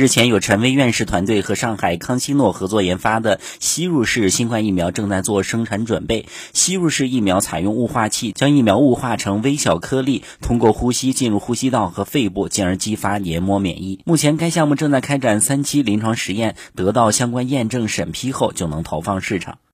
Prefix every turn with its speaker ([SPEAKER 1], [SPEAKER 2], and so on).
[SPEAKER 1] 日前，有陈薇院士团队和上海康希诺合作研发的吸入式新冠疫苗正在做生产准备。吸入式疫苗采用雾化器，将疫苗雾化成微小颗粒，通过呼吸进入呼吸道和肺部，进而激发黏膜免疫。目前，该项目正在开展三期临床实验，得到相关验证审批后就能投放市场。